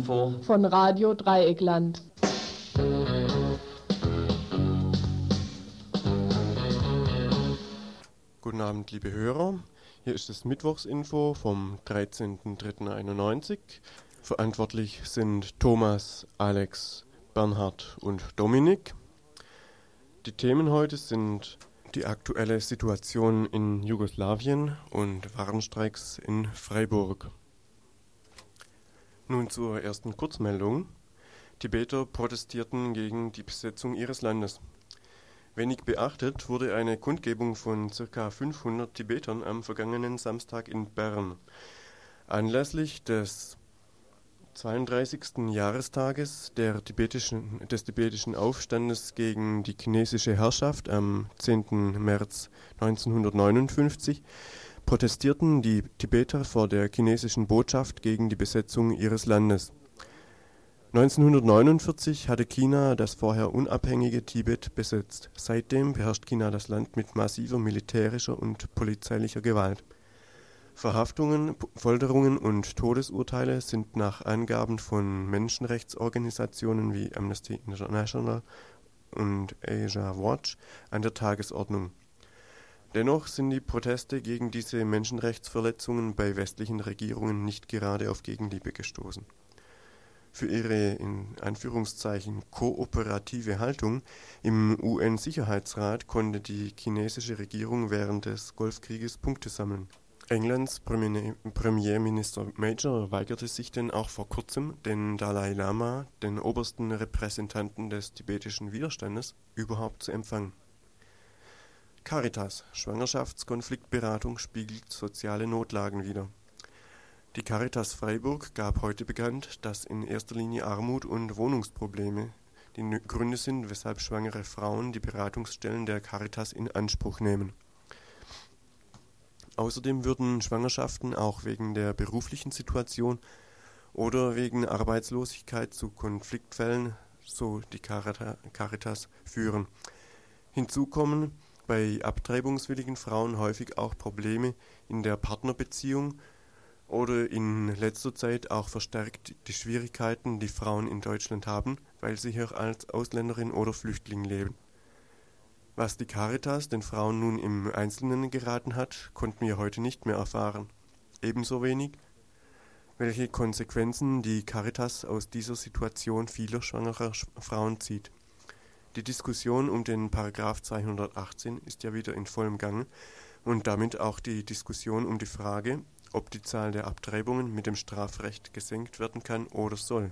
Tagesinfo von Radio Dreieckland. Guten Abend, liebe Hörer. Hier ist das Mittwochsinfo vom 13.03.91. Verantwortlich sind Thomas, Alex, Bernhard und Dominik. Die Themen heute sind die aktuelle Situation in Jugoslawien und Warenstreiks in Freiburg. Nun zur ersten Kurzmeldung. Tibeter protestierten gegen die Besetzung ihres Landes. Wenig beachtet wurde eine Kundgebung von ca. 500 Tibetern am vergangenen Samstag in Bern. Anlässlich des 32. Jahrestages tibetischen, des tibetischen Aufstandes gegen die chinesische Herrschaft am 10. März 1959 protestierten die Tibeter vor der chinesischen Botschaft gegen die Besetzung ihres Landes. 1949 hatte China das vorher unabhängige Tibet besetzt. Seitdem beherrscht China das Land mit massiver militärischer und polizeilicher Gewalt. Verhaftungen, Folterungen und Todesurteile sind nach Angaben von Menschenrechtsorganisationen wie Amnesty International und Asia Watch an der Tagesordnung. Dennoch sind die Proteste gegen diese Menschenrechtsverletzungen bei westlichen Regierungen nicht gerade auf Gegenliebe gestoßen. Für ihre in Anführungszeichen kooperative Haltung im UN-Sicherheitsrat konnte die chinesische Regierung während des Golfkrieges Punkte sammeln. Englands Premierminister Major weigerte sich denn auch vor kurzem, den Dalai Lama, den obersten Repräsentanten des tibetischen Widerstandes, überhaupt zu empfangen. Caritas Schwangerschaftskonfliktberatung spiegelt soziale Notlagen wider. Die Caritas Freiburg gab heute bekannt, dass in erster Linie Armut und Wohnungsprobleme die Gründe sind, weshalb schwangere Frauen die Beratungsstellen der Caritas in Anspruch nehmen Außerdem würden Schwangerschaften auch wegen der beruflichen Situation oder wegen Arbeitslosigkeit zu Konfliktfällen, so die Caritas, führen. Hinzu kommen bei abtreibungswilligen Frauen häufig auch Probleme in der Partnerbeziehung oder in letzter Zeit auch verstärkt die Schwierigkeiten, die Frauen in Deutschland haben, weil sie hier als Ausländerin oder Flüchtling leben was die Caritas den Frauen nun im Einzelnen geraten hat, konnten wir heute nicht mehr erfahren. Ebenso wenig, welche Konsequenzen die Caritas aus dieser Situation vieler schwangerer Frauen zieht. Die Diskussion um den Paragraph 218 ist ja wieder in vollem Gang und damit auch die Diskussion um die Frage, ob die Zahl der Abtreibungen mit dem Strafrecht gesenkt werden kann oder soll.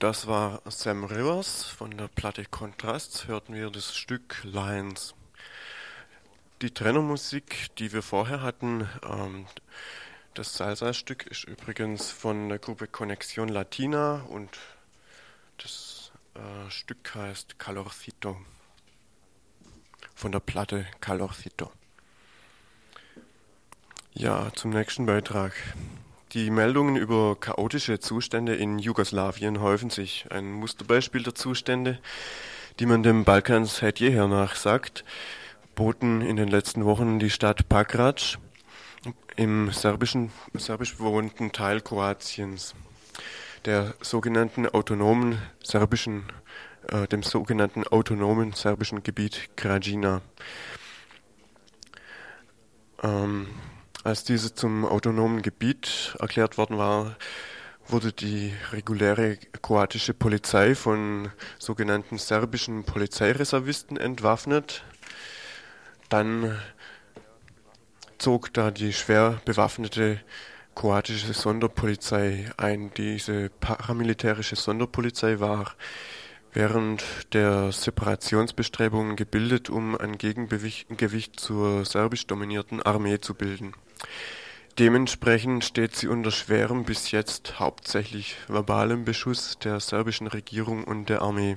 Das war Sam Rivers von der Platte Kontrast. Hörten wir das Stück Lions. Die Trennermusik, die wir vorher hatten, ähm, das Salsa-Stück ist übrigens von der Gruppe Connexion Latina und das äh, Stück heißt Calorcito. Von der Platte Calorcito. Ja, zum nächsten Beitrag. Die Meldungen über chaotische Zustände in Jugoslawien häufen sich. Ein Musterbeispiel der Zustände, die man dem Balkan seit jeher nachsagt, boten in den letzten Wochen die Stadt Pakrac im serbischen, serbisch bewohnten Teil Kroatiens, der sogenannten autonomen serbischen, äh, dem sogenannten autonomen serbischen Gebiet Krajina. Ähm, als diese zum autonomen Gebiet erklärt worden war, wurde die reguläre kroatische Polizei von sogenannten serbischen Polizeireservisten entwaffnet. Dann zog da die schwer bewaffnete kroatische Sonderpolizei ein. Diese paramilitärische Sonderpolizei war während der Separationsbestrebungen gebildet, um ein Gegengewicht zur serbisch dominierten Armee zu bilden. Dementsprechend steht sie unter schwerem bis jetzt hauptsächlich verbalem Beschuss der serbischen Regierung und der Armee.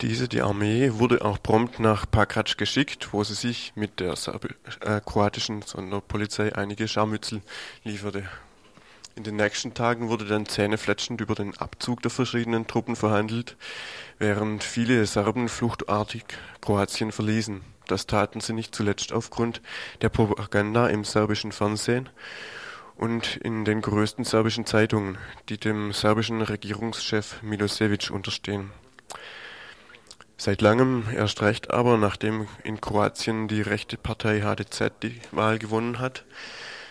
Diese, die Armee, wurde auch prompt nach Pakrac geschickt, wo sie sich mit der äh, kroatischen Sonderpolizei einige Scharmützel lieferte. In den nächsten Tagen wurde dann zähnefletschend über den Abzug der verschiedenen Truppen verhandelt, während viele Serben fluchtartig Kroatien verließen. Das taten sie nicht zuletzt aufgrund der Propaganda im serbischen Fernsehen und in den größten serbischen Zeitungen, die dem serbischen Regierungschef Milosevic unterstehen. Seit langem, erst recht aber, nachdem in Kroatien die rechte Partei HDZ die Wahl gewonnen hat,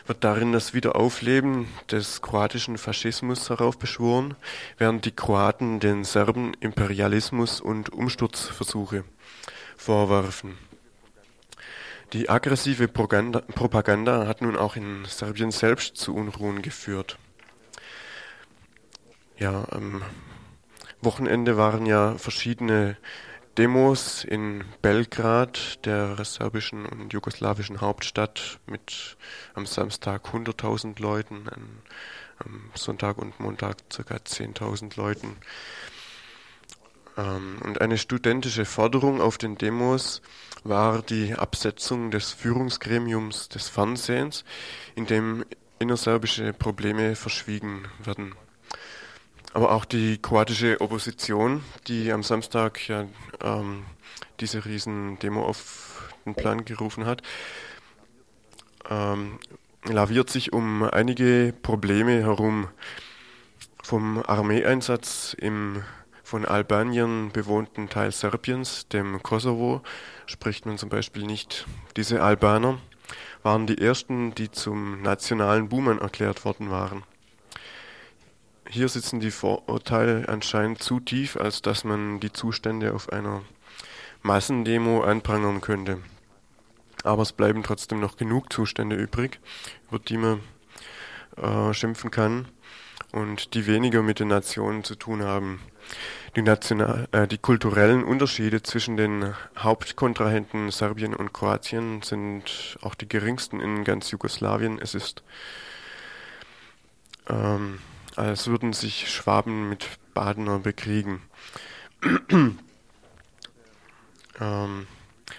wird darin das Wiederaufleben des kroatischen Faschismus heraufbeschworen, während die Kroaten den Serben Imperialismus und Umsturzversuche vorwerfen. Die aggressive Propaganda, hat nun auch in Serbien selbst zu Unruhen geführt. Ja, am Wochenende waren ja verschiedene Demos in Belgrad, der serbischen und jugoslawischen Hauptstadt, mit am Samstag 100.000 Leuten, am Sonntag und Montag ca. 10.000 Leuten. Ähm, und eine studentische Forderung auf den Demos war die Absetzung des Führungsgremiums des Fernsehens, in dem innerserbische Probleme verschwiegen werden. Aber auch die kroatische Opposition, die am Samstag ja ähm, diese riesen Demo auf den Plan gerufen hat, ähm, laviert sich um einige Probleme herum. Vom Armeeeinsatz im von Albanien bewohnten Teil Serbiens, dem Kosovo, spricht man zum Beispiel nicht. Diese Albaner waren die ersten, die zum nationalen Buhmann erklärt worden waren. Hier sitzen die Vorurteile anscheinend zu tief, als dass man die Zustände auf einer Massendemo anprangern könnte. Aber es bleiben trotzdem noch genug Zustände übrig, über die man äh, schimpfen kann und die weniger mit den Nationen zu tun haben. Die, national, äh, die kulturellen Unterschiede zwischen den Hauptkontrahenten Serbien und Kroatien sind auch die geringsten in ganz Jugoslawien. Es ist, ähm, als würden sich Schwaben mit Badener bekriegen. ähm,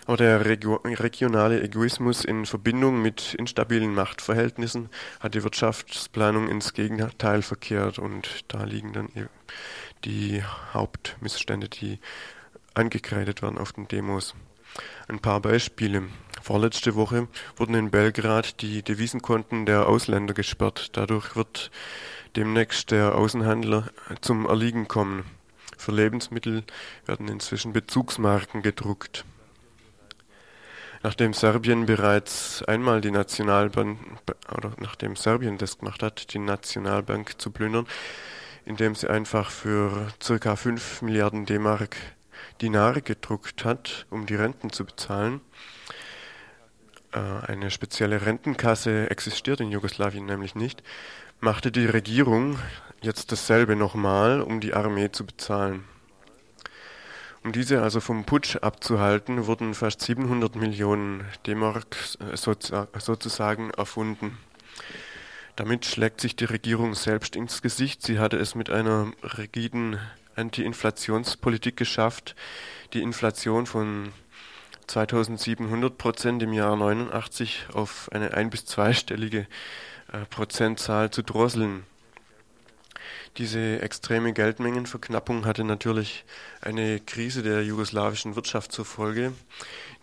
aber der Regio regionale Egoismus in Verbindung mit instabilen Machtverhältnissen hat die Wirtschaftsplanung ins Gegenteil verkehrt und da liegen dann die Hauptmissstände, die angekreidet werden auf den Demos. Ein paar Beispiele. Vorletzte Woche wurden in Belgrad die Devisenkonten der Ausländer gesperrt. Dadurch wird demnächst der Außenhandler zum Erliegen kommen. Für Lebensmittel werden inzwischen Bezugsmarken gedruckt. Nachdem Serbien bereits einmal die Nationalbank, oder nachdem Serbien das gemacht hat, die Nationalbank zu plündern, indem sie einfach für circa 5 Milliarden D-Mark Dinare gedruckt hat, um die Renten zu bezahlen. Äh, eine spezielle Rentenkasse existiert in Jugoslawien nämlich nicht. machte die Regierung jetzt dasselbe nochmal, um die Armee zu bezahlen. Um diese also vom Putsch abzuhalten, wurden fast 700 Millionen D-Mark sozusagen erfunden. Damit schlägt sich die Regierung selbst ins Gesicht. Sie hatte es mit einer rigiden Anti-Inflationspolitik geschafft, die Inflation von 2700 Prozent im Jahr 89 auf eine ein- bis zweistellige äh, Prozentzahl zu drosseln. Diese extreme Geldmengenverknappung hatte natürlich eine Krise der jugoslawischen Wirtschaft zur Folge,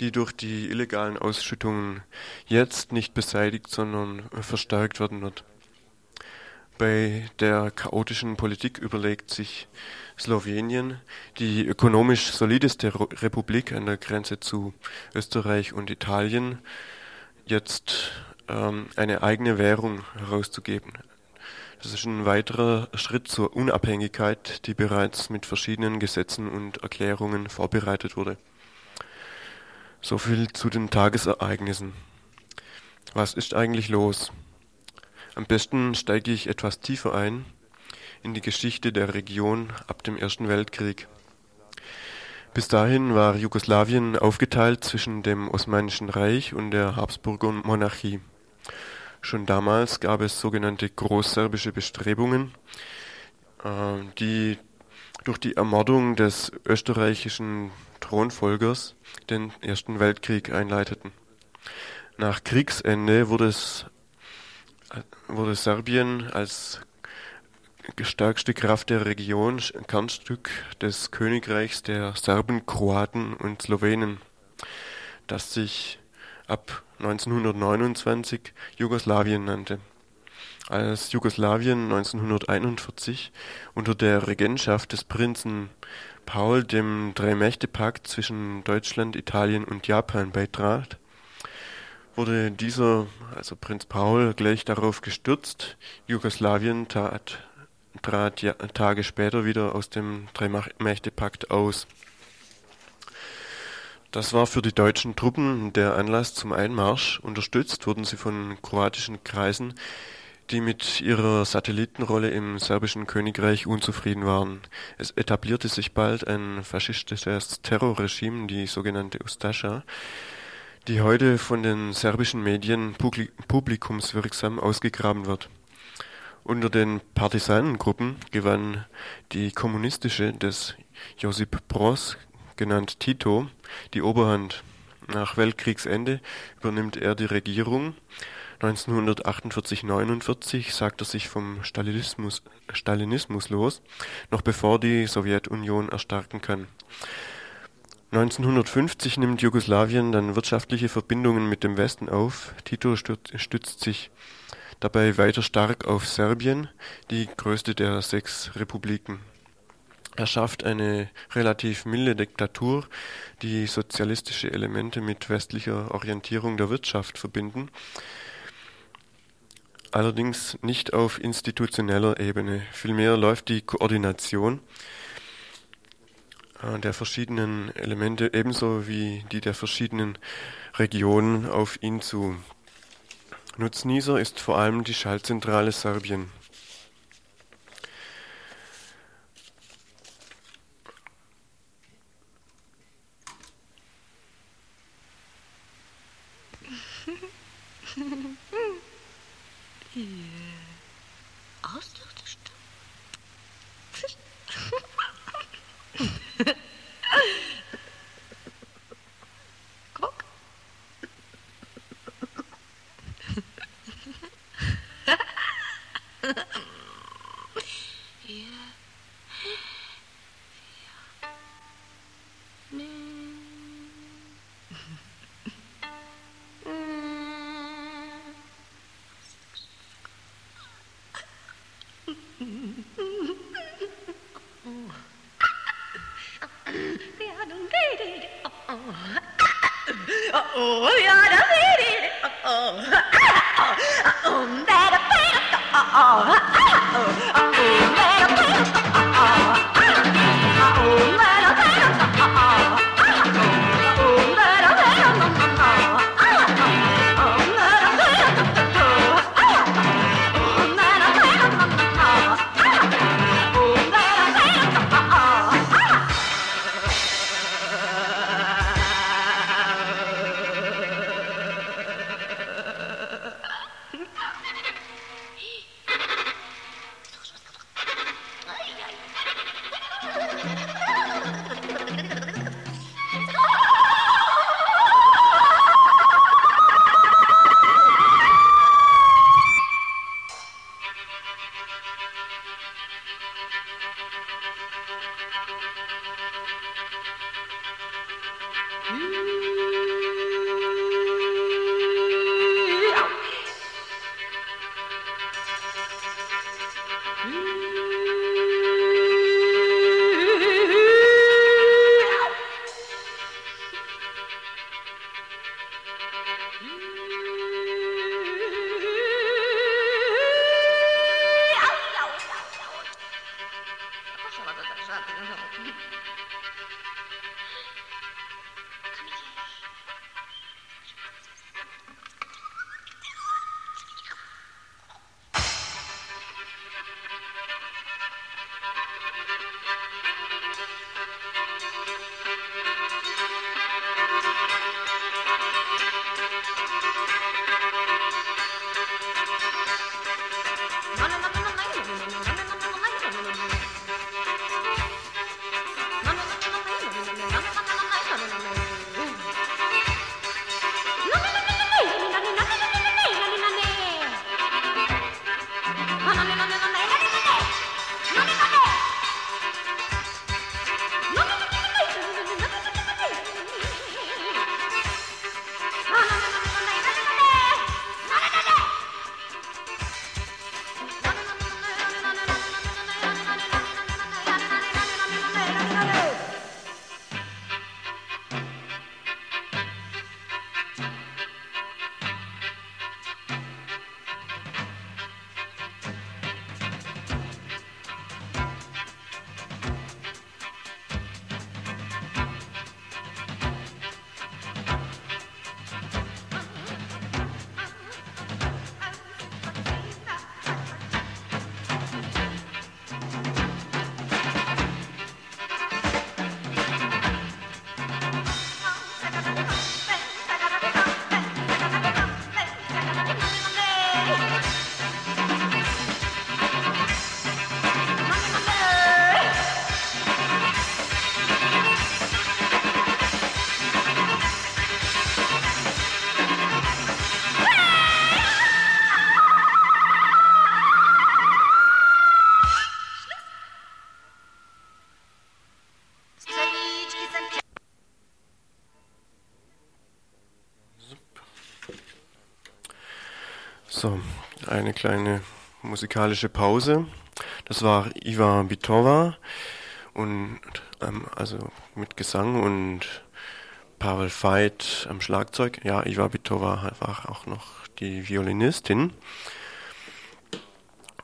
die durch die illegalen Ausschüttungen jetzt nicht beseitigt, sondern verstärkt werden wird. Bei der chaotischen Politik überlegt sich Slowenien, die ökonomisch solideste Republik an der Grenze zu Österreich und Italien, jetzt ähm, eine eigene Währung herauszugeben, das ist ein weiterer Schritt zur Unabhängigkeit, die bereits mit verschiedenen Gesetzen und Erklärungen vorbereitet wurde. So viel zu den Tagesereignissen. Was ist eigentlich los? Am besten steige ich etwas tiefer ein in die Geschichte der Region ab dem Ersten Weltkrieg. Bis dahin war Jugoslawien aufgeteilt zwischen dem Osmanischen Reich und der Habsburger Monarchie. Schon damals gab es sogenannte großserbische Bestrebungen, äh, die durch die Ermordung des österreichischen Thronfolgers den Ersten Weltkrieg einleiteten. Nach Kriegsende wurde, es, wurde Serbien als stärkste Kraft der Region Kernstück des Königreichs der Serben, Kroaten und Slowenen, das sich ab 1929 Jugoslawien nannte. Als Jugoslawien 1941 unter der Regentschaft des Prinzen Paul dem Drei-Mächte-Pakt zwischen Deutschland, Italien und Japan beitrat, wurde dieser, also Prinz Paul, gleich darauf gestürzt. Jugoslawien tat, trat ja, Tage später wieder aus dem Drei-Mächte-Pakt aus. Das war für die deutschen Truppen der Anlass zum Einmarsch. Unterstützt wurden sie von kroatischen Kreisen, die mit ihrer Satellitenrolle im serbischen Königreich unzufrieden waren. Es etablierte sich bald ein faschistisches Terrorregime, die sogenannte Ustascha, die heute von den serbischen Medien publikumswirksam ausgegraben wird. Unter den Partisanengruppen gewann die kommunistische des Josip Broz genannt Tito, die Oberhand. Nach Weltkriegsende übernimmt er die Regierung. 1948-49 sagt er sich vom Stalinismus, Stalinismus los, noch bevor die Sowjetunion erstarken kann. 1950 nimmt Jugoslawien dann wirtschaftliche Verbindungen mit dem Westen auf. Tito stützt sich dabei weiter stark auf Serbien, die größte der sechs Republiken. Er schafft eine relativ milde Diktatur, die sozialistische Elemente mit westlicher Orientierung der Wirtschaft verbinden, allerdings nicht auf institutioneller Ebene. Vielmehr läuft die Koordination äh, der verschiedenen Elemente ebenso wie die der verschiedenen Regionen auf ihn zu. Nutznießer ist vor allem die Schaltzentrale Serbien. 好啊。So, eine kleine musikalische Pause. Das war Iva Bitova und ähm, also mit Gesang und Pavel Veit am Schlagzeug. Ja, Iva Bitova war auch noch die Violinistin.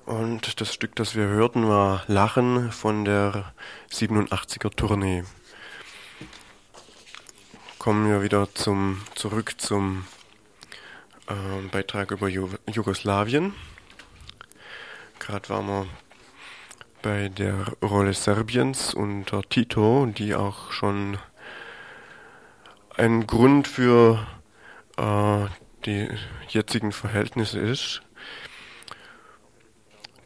Und das Stück, das wir hörten, war Lachen von der 87er Tournee. Kommen wir wieder zum, zurück zum äh, Beitrag über Ju Jugoslawien. Gerade waren wir bei der Rolle Serbiens unter Tito, die auch schon ein Grund für äh, die jetzigen Verhältnisse ist,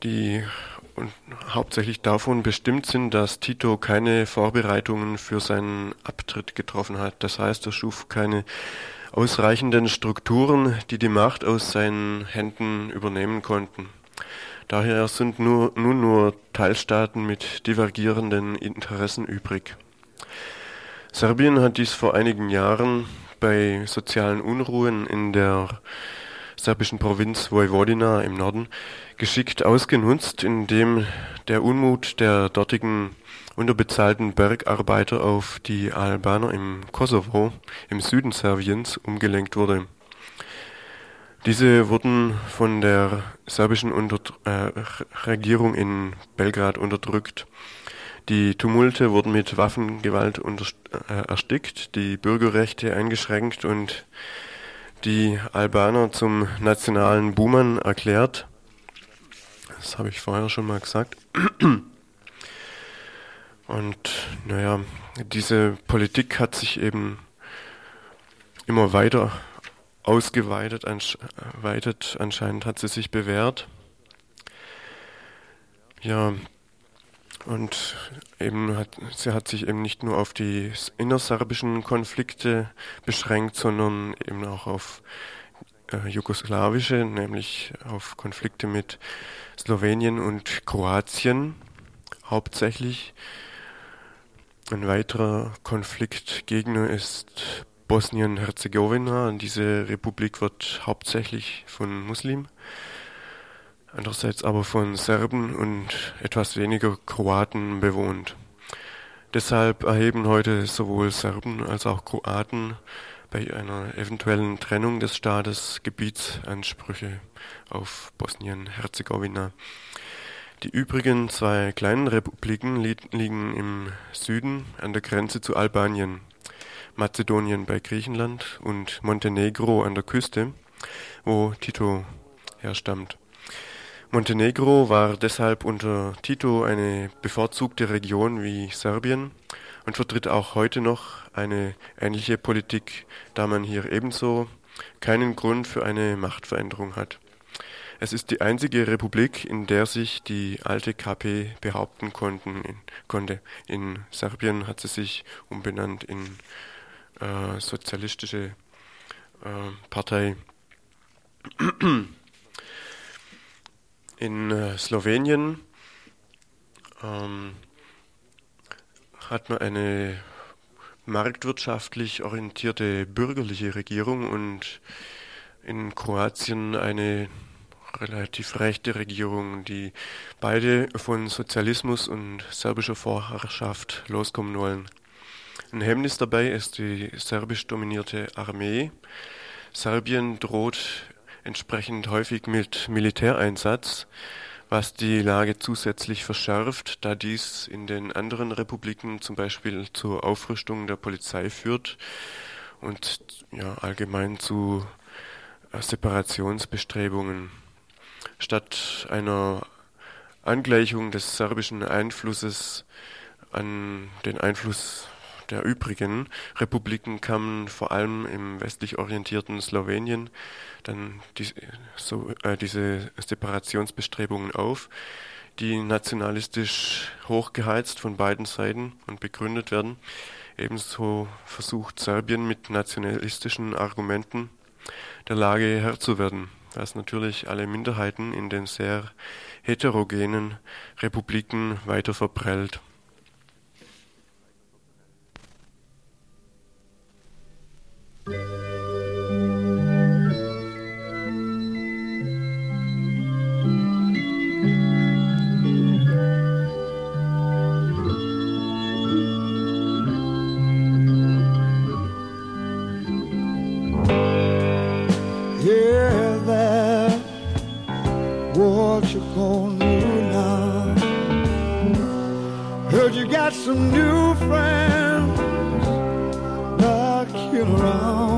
die hauptsächlich davon bestimmt sind, dass Tito keine Vorbereitungen für seinen Abtritt getroffen hat. Das heißt, er schuf keine ausreichenden Strukturen, die die Macht aus seinen Händen übernehmen konnten. Daher sind nur, nun nur Teilstaaten mit divergierenden Interessen übrig. Serbien hat dies vor einigen Jahren bei sozialen Unruhen in der serbischen Provinz Vojvodina im Norden geschickt ausgenutzt, indem der Unmut der dortigen unterbezahlten Bergarbeiter auf die Albaner im Kosovo, im Süden Serbiens, umgelenkt wurde. Diese wurden von der serbischen Unter äh, Regierung in Belgrad unterdrückt. Die Tumulte wurden mit Waffengewalt äh, erstickt, die Bürgerrechte eingeschränkt und die Albaner zum nationalen Buhmann erklärt. Das habe ich vorher schon mal gesagt. Und naja, diese Politik hat sich eben immer weiter ausgeweitet, weitet, anscheinend hat sie sich bewährt. Ja, und eben hat, sie hat sich eben nicht nur auf die innerserbischen Konflikte beschränkt, sondern eben auch auf äh, jugoslawische, nämlich auf Konflikte mit Slowenien und Kroatien hauptsächlich. Ein weiterer Konfliktgegner ist Bosnien-Herzegowina. Diese Republik wird hauptsächlich von Muslimen, andererseits aber von Serben und etwas weniger Kroaten bewohnt. Deshalb erheben heute sowohl Serben als auch Kroaten bei einer eventuellen Trennung des Staates Gebietsansprüche auf Bosnien-Herzegowina. Die übrigen zwei kleinen Republiken li liegen im Süden an der Grenze zu Albanien. Mazedonien bei Griechenland und Montenegro an der Küste, wo Tito herstammt. Montenegro war deshalb unter Tito eine bevorzugte Region wie Serbien und vertritt auch heute noch eine ähnliche Politik, da man hier ebenso keinen Grund für eine Machtveränderung hat. Es ist die einzige Republik, in der sich die alte KP behaupten konnten, in, konnte. In Serbien hat sie sich umbenannt in äh, sozialistische äh, Partei. In äh, Slowenien ähm, hat man eine marktwirtschaftlich orientierte bürgerliche Regierung und in Kroatien eine relativ rechte Regierung, die beide von Sozialismus und serbischer Vorherrschaft loskommen wollen. Ein Hemmnis dabei ist die serbisch dominierte Armee. Serbien droht entsprechend häufig mit Militäreinsatz, was die Lage zusätzlich verschärft, da dies in den anderen Republiken zum Beispiel zur Aufrüstung der Polizei führt und ja, allgemein zu äh, Separationsbestrebungen. Statt einer Angleichung des serbischen Einflusses an den Einfluss der übrigen Republiken kamen vor allem im westlich orientierten Slowenien dann die, so, äh, diese Separationsbestrebungen auf, die nationalistisch hochgeheizt von beiden Seiten und begründet werden. Ebenso versucht Serbien mit nationalistischen Argumenten der Lage Herr zu werden, was natürlich alle Minderheiten in den sehr heterogenen Republiken weiter verprellt. what you gonna do now? Heard you got some new friends knocking around.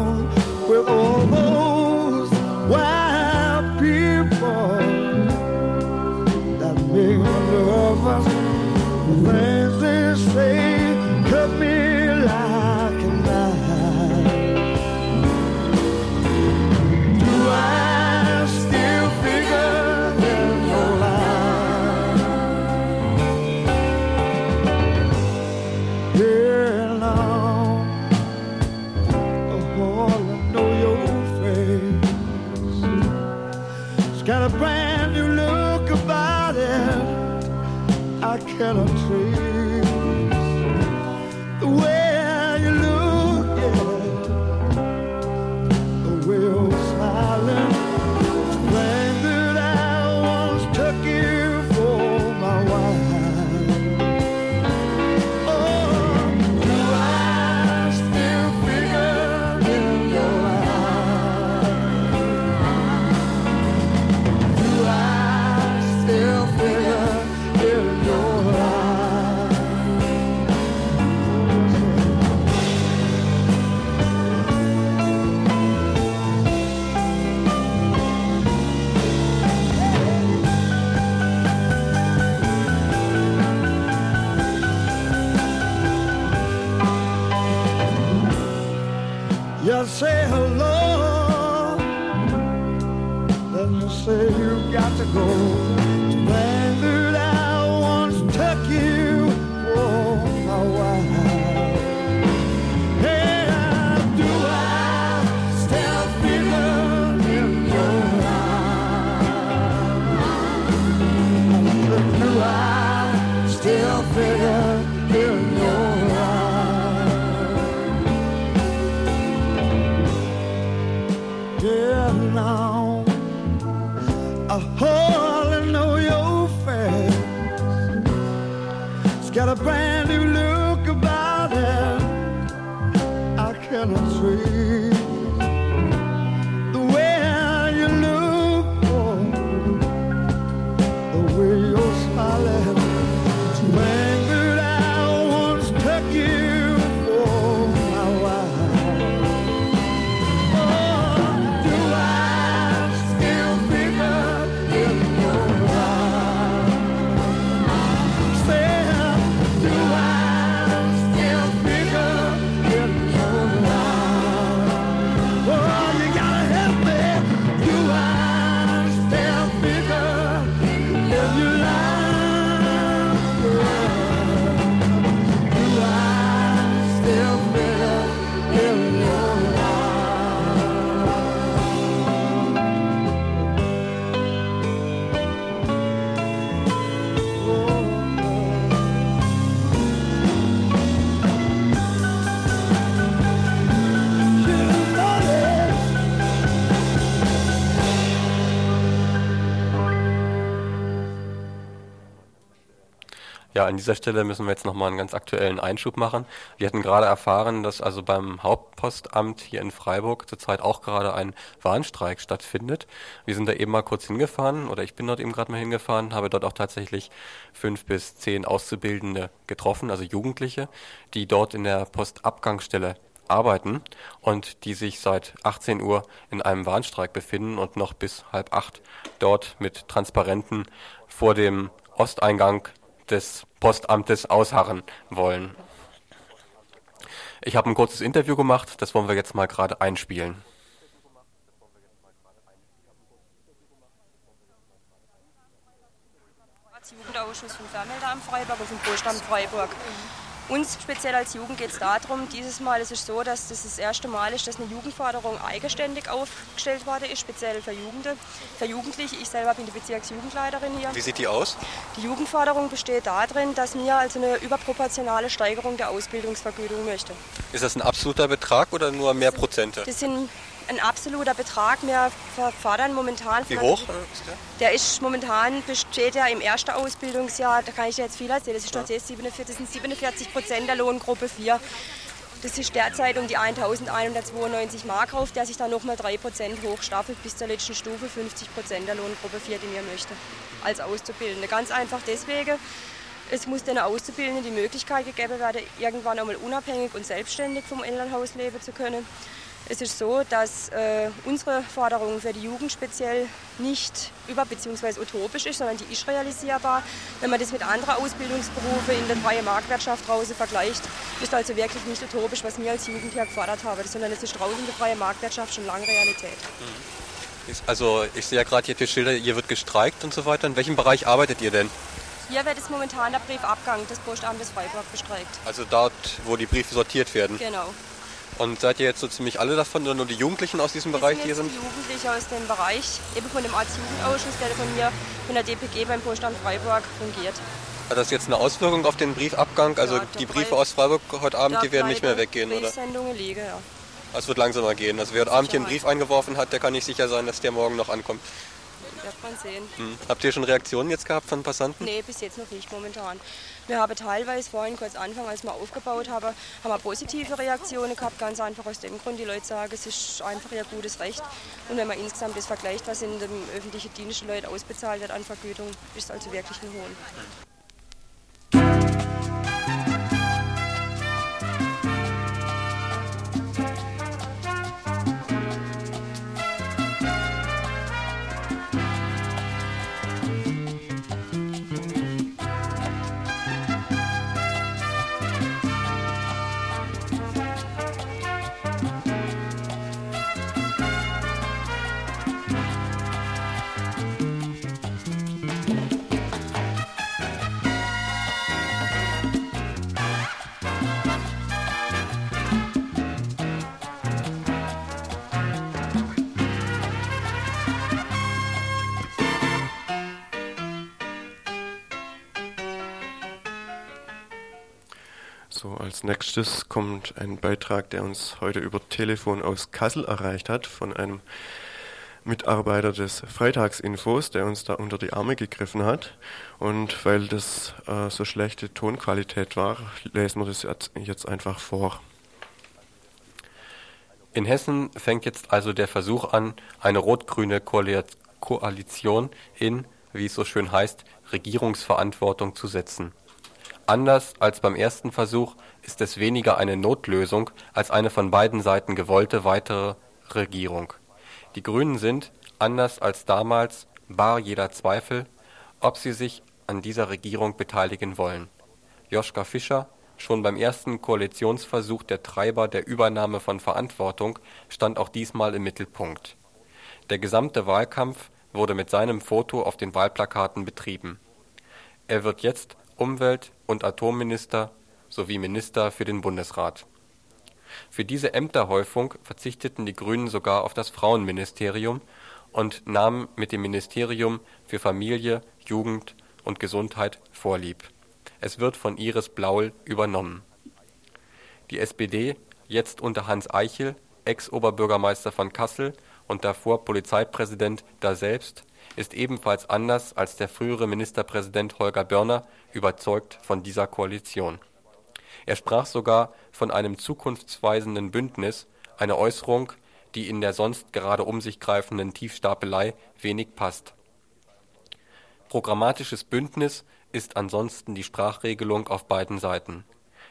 An dieser Stelle müssen wir jetzt nochmal einen ganz aktuellen Einschub machen. Wir hatten gerade erfahren, dass also beim Hauptpostamt hier in Freiburg zurzeit auch gerade ein Warnstreik stattfindet. Wir sind da eben mal kurz hingefahren oder ich bin dort eben gerade mal hingefahren, habe dort auch tatsächlich fünf bis zehn Auszubildende getroffen, also Jugendliche, die dort in der Postabgangsstelle arbeiten und die sich seit 18 Uhr in einem Warnstreik befinden und noch bis halb acht dort mit Transparenten vor dem Osteingang des Postamtes ausharren wollen. Ich habe ein kurzes Interview gemacht, das wollen wir jetzt mal gerade einspielen. Jugendausschuss vom Fernmeldeamt Freiburg und vom Postamt Freiburg. Uns speziell als Jugend geht es darum, dieses Mal ist es so, dass das das erste Mal ist, dass eine Jugendförderung eigenständig aufgestellt worden ist, speziell für Jugende, für Jugendliche. Ich selber bin die Bezirksjugendleiterin hier. Wie sieht die aus? Die Jugendförderung besteht darin, dass wir also eine überproportionale Steigerung der Ausbildungsvergütung möchten. Ist das ein absoluter Betrag oder nur mehr Prozente? Das sind ein absoluter Betrag. Wir fördern momentan. Wie hoch der? Ist momentan besteht ja im ersten Ausbildungsjahr, da kann ich dir jetzt viel erzählen, das ist tatsächlich 47, das sind 47 Prozent der Lohngruppe 4. Das ist derzeit um die 1192 Mark auf, der sich dann nochmal 3 Prozent hochstaffelt bis zur letzten Stufe 50 Prozent der Lohngruppe 4, die wir möchten, als Auszubildende. Ganz einfach deswegen, es muss den Auszubildenden die Möglichkeit gegeben werden, irgendwann einmal unabhängig und selbstständig vom Elternhaus leben zu können. Es ist so, dass äh, unsere Forderung für die Jugend speziell nicht über- bzw. utopisch ist, sondern die ist realisierbar. Wenn man das mit anderen Ausbildungsberufen in der freien Marktwirtschaft draußen vergleicht, ist also wirklich nicht utopisch, was wir als Jugend hier gefordert haben, sondern es ist draußen in der freien Marktwirtschaft schon lange Realität. Ist- Also ich sehe ja gerade hier die Schilder, hier wird gestreikt und so weiter. In welchem Bereich arbeitet ihr denn? Hier wird es momentan der Briefabgang des Postamtes Freiburg bestreikt. Also dort, wo die Briefe sortiert werden. Genau. Und seid ihr jetzt so ziemlich alle davon oder nur die Jugendlichen aus diesem Bereich, die hier sind? sind Jugendliche aus dem Bereich, eben von dem Arzt-Jugendausschuss, der von mir, von der DPG beim Postamt Freiburg fungiert. Hat das jetzt eine Auswirkung auf den Briefabgang? Also Ja, die Briefe Brei- aus Freiburg heute Abend, die werden nicht mehr weggehen, oder? Briefsendungen liegen, ja. Es wird langsamer gehen. Also wer heute Abend hier einen. Brief eingeworfen hat, der kann nicht sicher sein, dass der morgen noch ankommt. Wird man sehen. Hm. Habt ihr schon Reaktionen jetzt gehabt von Passanten? Nee, bis jetzt noch nicht momentan. Wir haben teilweise vorhin kurz Anfang, als wir aufgebaut haben, haben wir positive Reaktionen gehabt, ganz einfach aus dem Grund, die Leute sagen, es ist einfach ihr gutes Recht. Und wenn man insgesamt das vergleicht, was in dem öffentlichen Dienst den Leuten ausbezahlt wird an Vergütung, ist es also wirklich ein Hohn. Nächstes kommt ein Beitrag, der uns heute über Telefon aus Kassel erreicht hat, von einem Mitarbeiter des Freitagsinfos, der uns da unter die Arme gegriffen hat. Und weil das äh, so schlechte Tonqualität war, lesen wir das jetzt einfach vor. In Hessen fängt jetzt also der Versuch an, eine rot-grüne Koalition in, wie es so schön heißt, Regierungsverantwortung zu setzen. Anders als beim ersten Versuch ist es weniger eine Notlösung als eine von beiden Seiten gewollte weitere Regierung. Die Grünen sind, anders als damals, bar jeder Zweifel, ob sie sich an dieser Regierung beteiligen wollen. Joschka Fischer, schon beim ersten Koalitionsversuch der Treiber der Übernahme von Verantwortung, stand auch diesmal im Mittelpunkt. Der gesamte Wahlkampf wurde mit seinem Foto auf den Wahlplakaten betrieben. Er wird jetzt Umwelt- und Atomminister sowie Minister für den Bundesrat für diese Ämterhäufung verzichteten die Grünen sogar auf das Frauenministerium und nahmen mit dem Ministerium für Familie, Jugend und Gesundheit Vorlieb. Es wird von Iris Blaul übernommen. Die SPD, jetzt unter Hans Eichel, Ex-Oberbürgermeister von Kassel und davor Polizeipräsident daselbst, ist ebenfalls anders als der frühere Ministerpräsident Holger Börner überzeugt von dieser Koalition er sprach sogar von einem zukunftsweisenden Bündnis, eine Äußerung, die in der sonst gerade um sich greifenden Tiefstapelei wenig passt. Programmatisches Bündnis ist ansonsten die Sprachregelung auf beiden Seiten.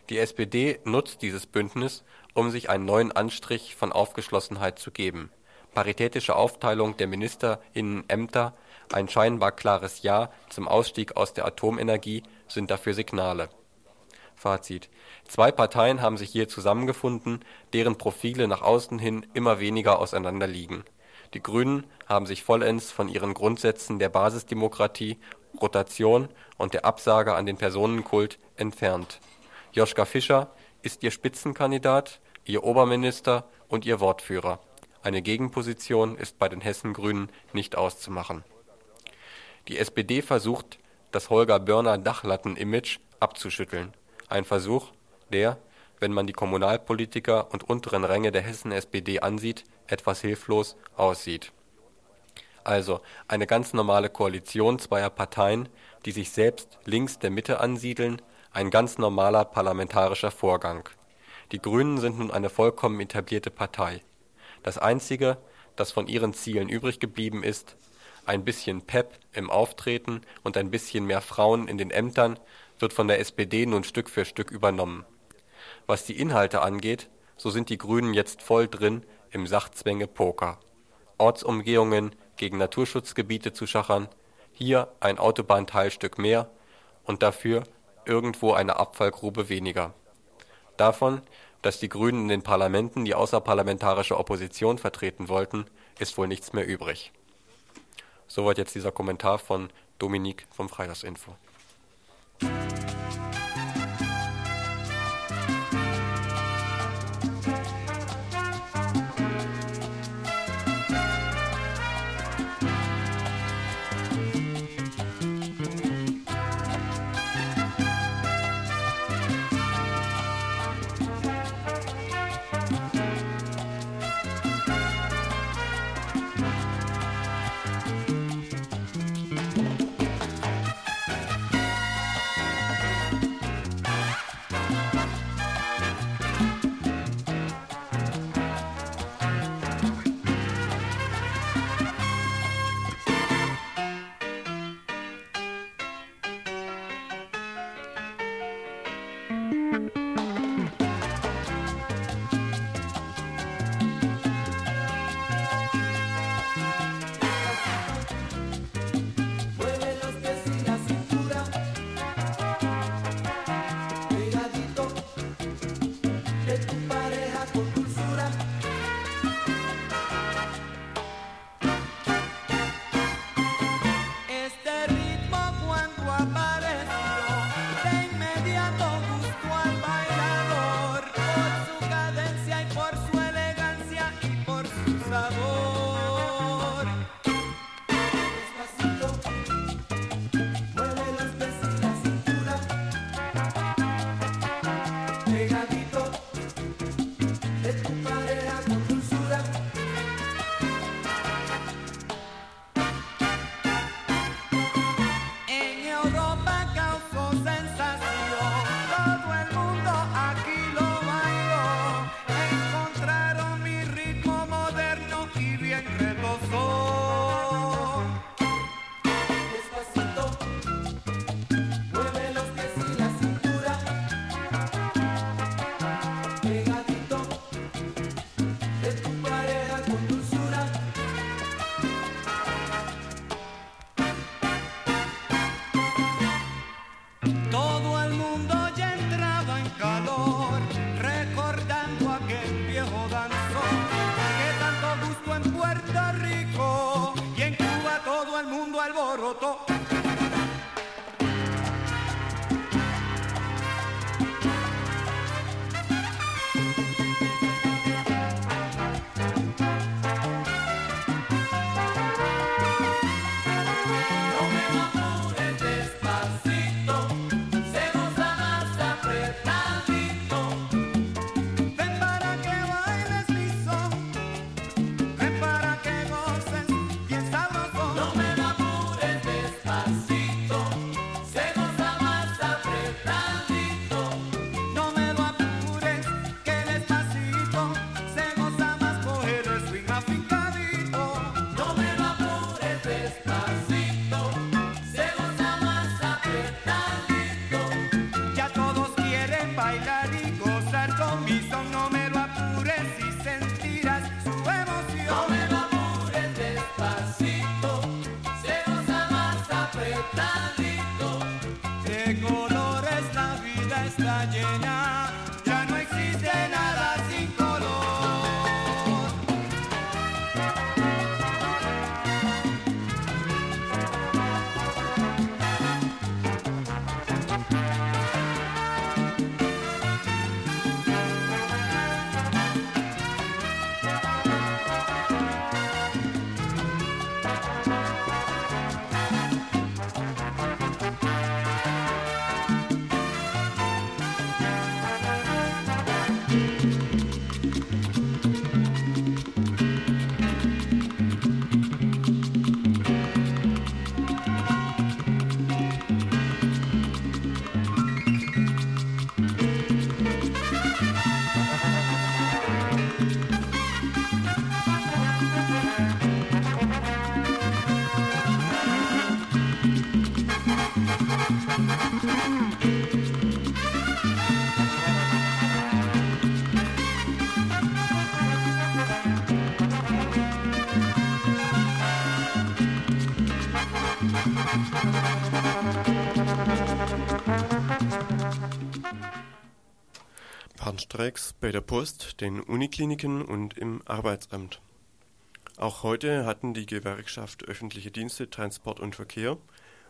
Die SPD nutzt dieses Bündnis, um sich einen neuen Anstrich von Aufgeschlossenheit zu geben. Paritätische Aufteilung der Ministerinnenämter, ein scheinbar klares Ja zum Ausstieg aus der Atomenergie sind dafür Signale Fazit: Zwei Parteien haben sich hier zusammengefunden, deren Profile nach außen hin immer weniger auseinander liegen. Die Grünen haben sich vollends von ihren Grundsätzen der Basisdemokratie, Rotation und der Absage an den Personenkult entfernt. Joschka Fischer ist ihr Spitzenkandidat, ihr Oberminister und ihr Wortführer. Eine Gegenposition ist bei den Hessen-Grünen nicht auszumachen. Die SPD versucht, das Holger-Börner-Dachlatten-Image abzuschütteln ein Versuch, der, wenn man die Kommunalpolitiker und unteren Ränge der Hessen-SPD ansieht, etwas hilflos aussieht. Also eine ganz normale Koalition zweier Parteien, die sich selbst links der Mitte ansiedeln, ein ganz normaler parlamentarischer Vorgang. Die Grünen sind nun eine vollkommen etablierte Partei. Das Einzige, das von ihren Zielen übrig geblieben ist, ein bisschen Pep im Auftreten und ein bisschen mehr Frauen in den Ämtern wird von der SPD nun Stück für Stück übernommen. Was die Inhalte angeht, so sind die Grünen jetzt voll drin im Sachzwänge-Poker. Ortsumgehungen gegen Naturschutzgebiete zu schachern, hier ein Autobahnteilstück mehr und dafür irgendwo eine Abfallgrube weniger. Davon, dass die Grünen in den Parlamenten die außerparlamentarische Opposition vertreten wollten, ist wohl nichts mehr übrig. Soweit jetzt dieser Kommentar von Dominik vom Freitagsinfo. Bei der Post, den Unikliniken und im Arbeitsamt. Auch heute hatten die Gewerkschaft Öffentliche Dienste, Transport und Verkehr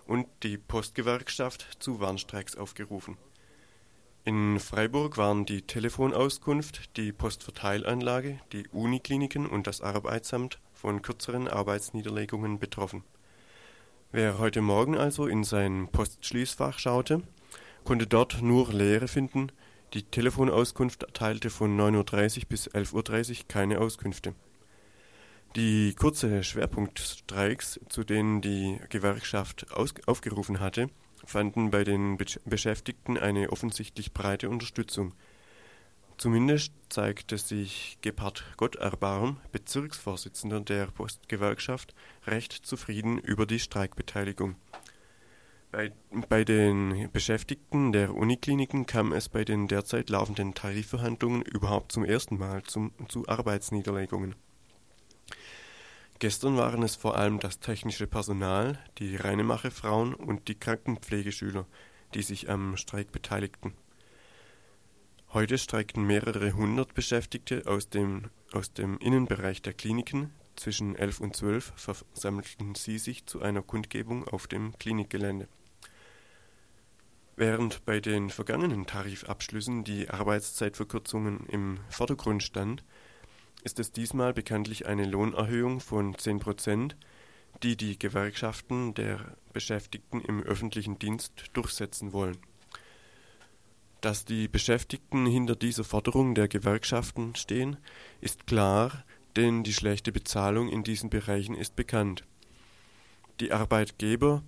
und die Postgewerkschaft zu Warnstreiks aufgerufen. In Freiburg waren die Telefonauskunft, die Postverteilanlage, die Unikliniken und das Arbeitsamt von kürzeren Arbeitsniederlegungen betroffen. Wer heute Morgen also in sein Postschließfach schaute, konnte dort nur Leere finden, die Telefonauskunft erteilte von 9.30 Uhr bis 11.30 Uhr keine Auskünfte. Die kurze Schwerpunktstreiks, zu denen die Gewerkschaft aufgerufen hatte, fanden bei den Besch Beschäftigten eine offensichtlich breite Unterstützung. Zumindest zeigte sich Gebhard Gotterbarm, Bezirksvorsitzender der Postgewerkschaft, recht zufrieden über die Streikbeteiligung. Bei, bei den Beschäftigten der Unikliniken kam es bei den derzeit laufenden Tarifverhandlungen überhaupt zum ersten Mal zum, zu Arbeitsniederlegungen. Gestern waren es vor allem das technische Personal, die Reinemache-Frauen und die Krankenpflegeschüler, die sich am Streik beteiligten. Heute streikten mehrere hundert Beschäftigte aus dem, aus dem Innenbereich der Kliniken. Zwischen 11 und 12 versammelten sie sich zu einer Kundgebung auf dem Klinikgelände. Während bei den vergangenen Tarifabschlüssen die Arbeitszeitverkürzungen im Vordergrund stand, ist es diesmal bekanntlich eine Lohnerhöhung von 10 Prozent, die die Gewerkschaften der Beschäftigten im öffentlichen Dienst durchsetzen wollen. Dass die Beschäftigten hinter dieser Forderung der Gewerkschaften stehen, ist klar, denn die schlechte Bezahlung in diesen Bereichen ist bekannt. Die Arbeitgeber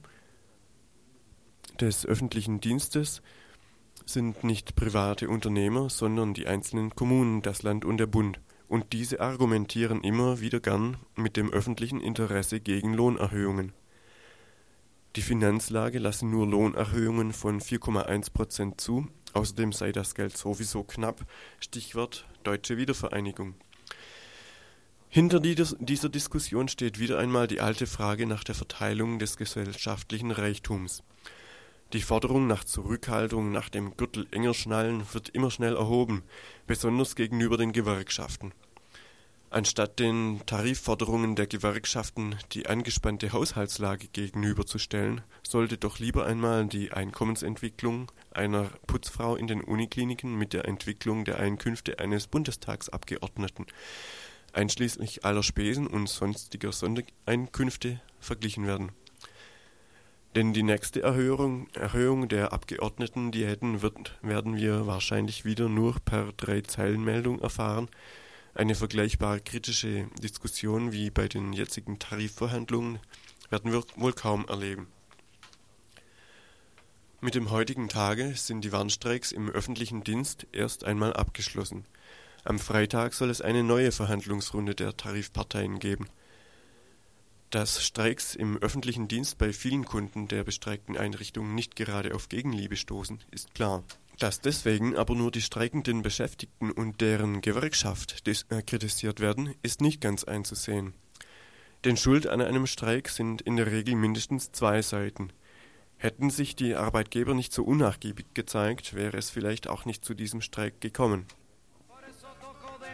des öffentlichen Dienstes sind nicht private Unternehmer, sondern die einzelnen Kommunen, das Land und der Bund. Und diese argumentieren immer wieder gern mit dem öffentlichen Interesse gegen Lohnerhöhungen. Die Finanzlage lasse nur Lohnerhöhungen von 4,1 Prozent zu, außerdem sei das Geld sowieso knapp, Stichwort Deutsche Wiedervereinigung. Hinter dieser Diskussion steht wieder einmal die alte Frage nach der Verteilung des gesellschaftlichen Reichtums. Die Forderung nach Zurückhaltung, nach dem Gürtel enger schnallen wird immer schnell erhoben, besonders gegenüber den Gewerkschaften. Anstatt den Tarifforderungen der Gewerkschaften die angespannte Haushaltslage gegenüberzustellen, sollte doch lieber einmal die Einkommensentwicklung einer Putzfrau in den Unikliniken mit der Entwicklung der Einkünfte eines Bundestagsabgeordneten einschließlich aller Spesen und sonstiger Sondereinkünfte verglichen werden. Denn die nächste Erhöhung, Erhöhung der Abgeordneten, die hätten, wird, werden wir wahrscheinlich wieder nur per Drei-Zeilen-Meldung erfahren. Eine vergleichbare kritische Diskussion wie bei den jetzigen Tarifverhandlungen werden wir wohl kaum erleben. Mit dem heutigen Tage sind die Warnstreiks im öffentlichen Dienst erst einmal abgeschlossen. Am Freitag soll es eine neue Verhandlungsrunde der Tarifparteien geben. Dass Streiks im öffentlichen Dienst bei vielen Kunden der bestreikten Einrichtungen nicht gerade auf Gegenliebe stoßen, ist klar. Dass deswegen aber nur die streikenden Beschäftigten und deren Gewerkschaft äh, kritisiert werden, ist nicht ganz einzusehen. Denn Schuld an einem Streik sind in der Regel mindestens zwei Seiten. Hätten sich die Arbeitgeber nicht so unnachgiebig gezeigt, wäre es vielleicht auch nicht zu diesem Streik gekommen.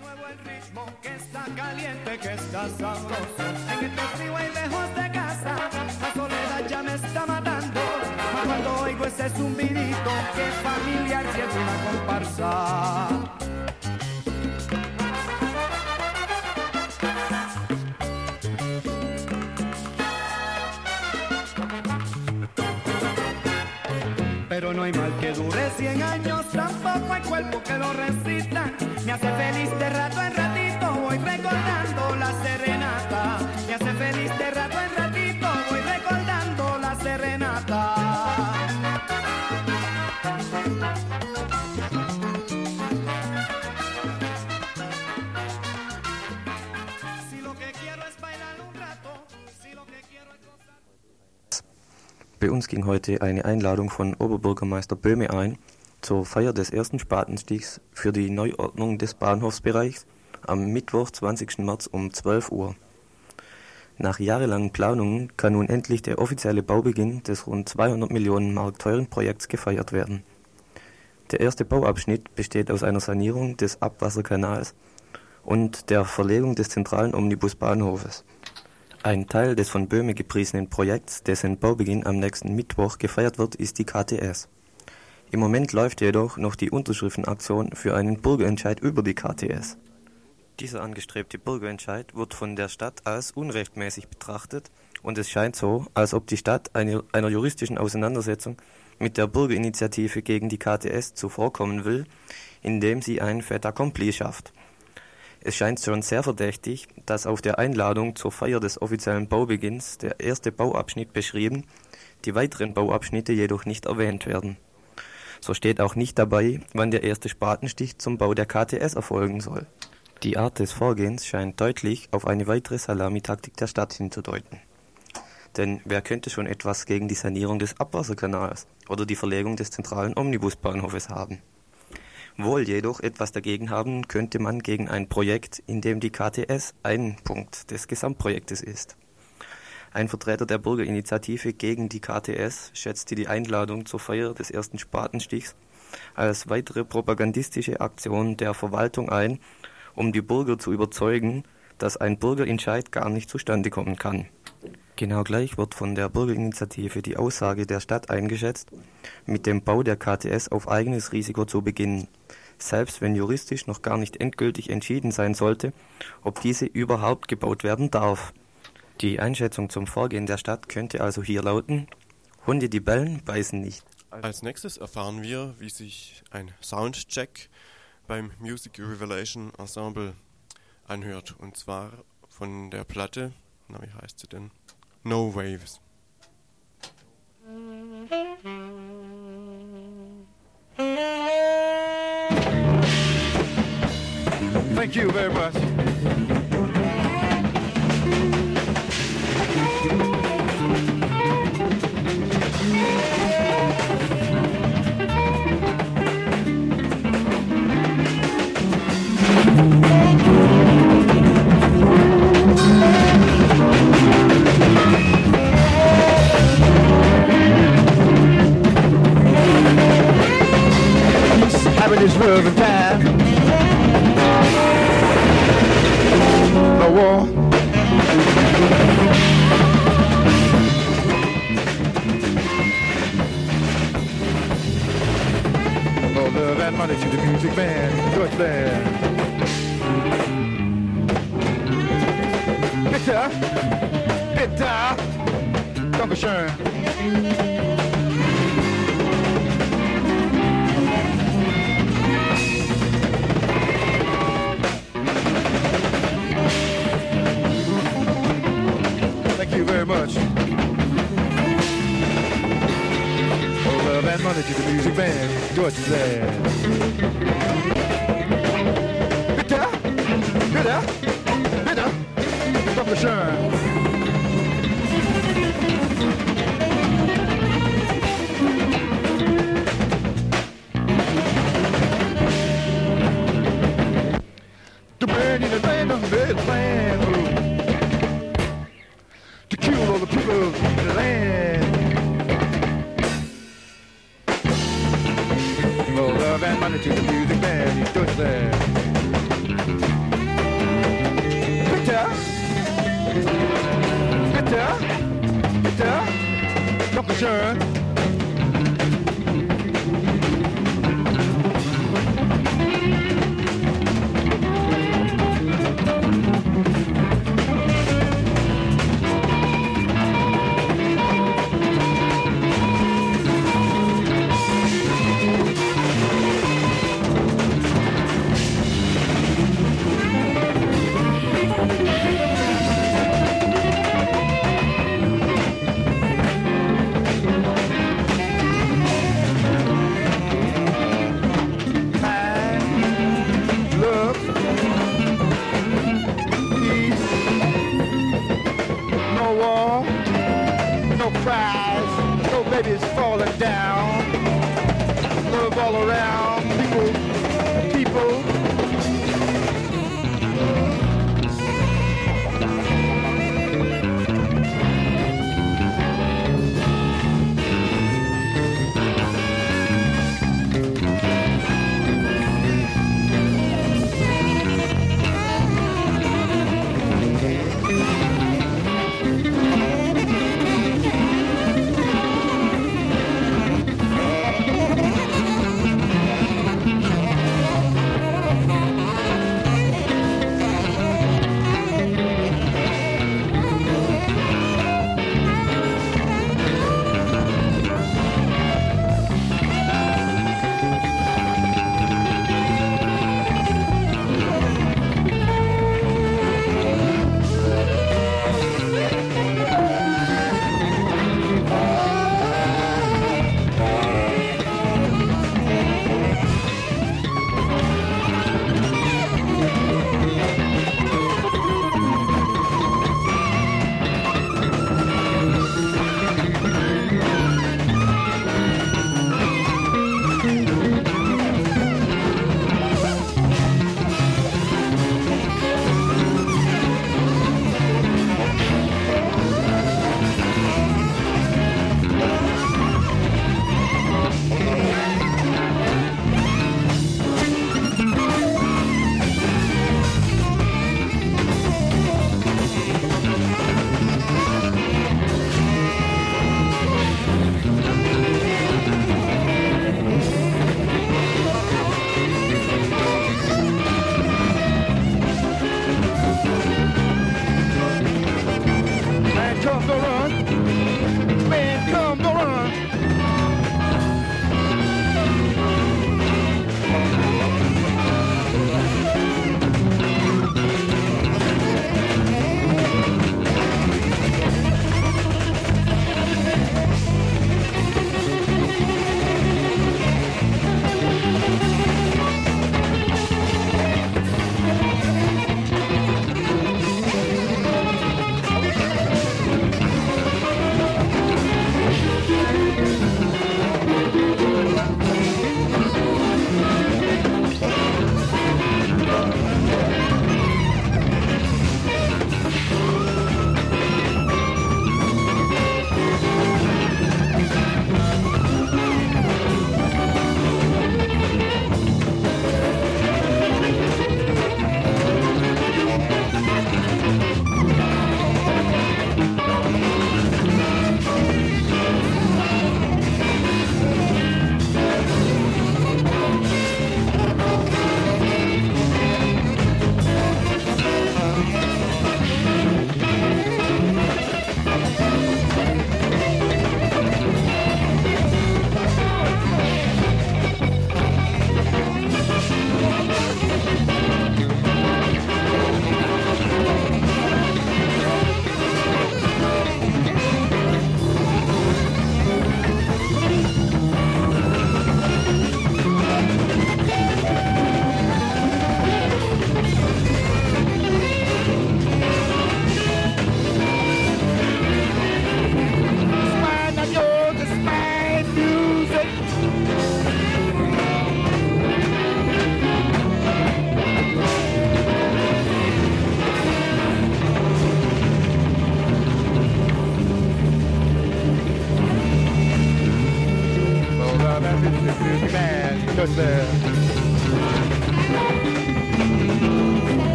Nuevo el ritmo que está caliente, que está sabroso. En este frío y lejos de casa, la soledad ya me está matando. Cuando oigo ese zumbidito, que familiar si es una comparsa. Pero no hay mal que dure 100 años, tampoco hay cuerpo que lo resista. Me hace feliz de rato en ratito, voy recordando la serenata. Me hace feliz de rato en ratito, voy recordando la serenata. Bei uns ging heute eine Einladung von Oberbürgermeister Böhme ein zur Feier des ersten Spatenstichs für die Neuordnung des Bahnhofsbereichs am Mittwoch, 20. März um 12 Uhr. Nach jahrelangen Planungen kann nun endlich der offizielle Baubeginn des rund 200 Millionen Mark teuren Projekts gefeiert werden. Der erste Bauabschnitt besteht aus einer Sanierung des Abwasserkanals und der Verlegung des zentralen Omnibusbahnhofes. Ein Teil des von Böhme gepriesenen Projekts, dessen Baubeginn am nächsten Mittwoch gefeiert wird, ist die KTS. Im Moment läuft jedoch noch die Unterschriftenaktion für einen Bürgerentscheid über die KTS. Dieser angestrebte Bürgerentscheid wird von der Stadt als unrechtmäßig betrachtet und es scheint so, als ob die Stadt eine, einer juristischen Auseinandersetzung mit der Bürgerinitiative gegen die KTS zuvorkommen will, indem sie ein Fait accompli schafft. Es scheint schon sehr verdächtig, dass auf der Einladung zur Feier des offiziellen Baubeginns der erste Bauabschnitt beschrieben, die weiteren Bauabschnitte jedoch nicht erwähnt werden. So steht auch nicht dabei, wann der erste Spatenstich zum Bau der KTS erfolgen soll. Die Art des Vorgehens scheint deutlich auf eine weitere Salamitaktik der Stadt hinzudeuten. Denn wer könnte schon etwas gegen die Sanierung des Abwasserkanals oder die Verlegung des zentralen Omnibusbahnhofes haben? Wohl jedoch etwas dagegen haben könnte man gegen ein Projekt, in dem die KTS ein Punkt des Gesamtprojektes ist. Ein Vertreter der Bürgerinitiative gegen die KTS schätzte die Einladung zur Feier des ersten Spatenstichs als weitere propagandistische Aktion der Verwaltung ein, um die Bürger zu überzeugen, dass ein Bürgerentscheid gar nicht zustande kommen kann. Genau gleich wird von der Bürgerinitiative die Aussage der Stadt eingeschätzt, mit dem Bau der KTS auf eigenes Risiko zu beginnen, selbst wenn juristisch noch gar nicht endgültig entschieden sein sollte, ob diese überhaupt gebaut werden darf. Die Einschätzung zum Vorgehen der Stadt könnte also hier lauten, Hunde, die bellen, beißen nicht. Als nächstes erfahren wir, wie sich ein Soundcheck beim Music Revelation Ensemble anhört. Und zwar von der Platte, na wie heißt sie denn? No Waves. Thank you very much. swerving time. The war. All money to the music man, good man. Bitter, bitter, Dankeschön. manager the music band, George's Land. Bitter, bitter, bitter, Dr.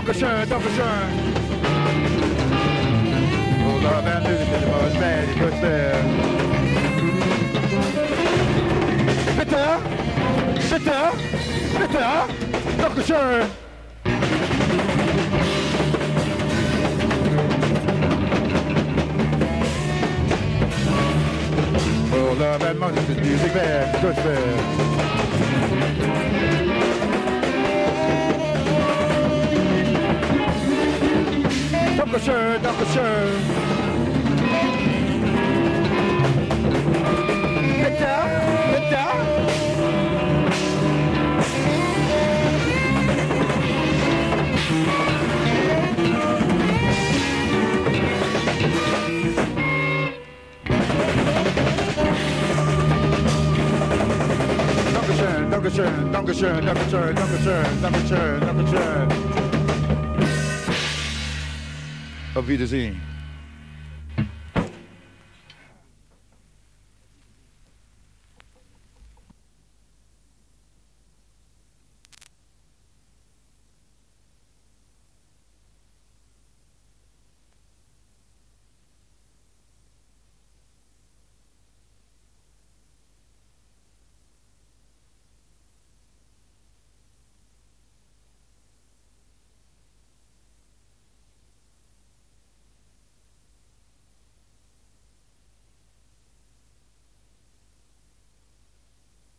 Dankeschön, Dankeschön. Oh, God, man, this is most bad. There. Bitte, bitte, bitte, Dankeschön. Oh, love and money, music band, good band. Dankeschön, Dankeschön. Bitte, bitte. Dankeschön, Dankeschön, Dankeschön, Dankeschön, Dankeschön, Dankeschön, Dankeschön. Auf Wiedersehen.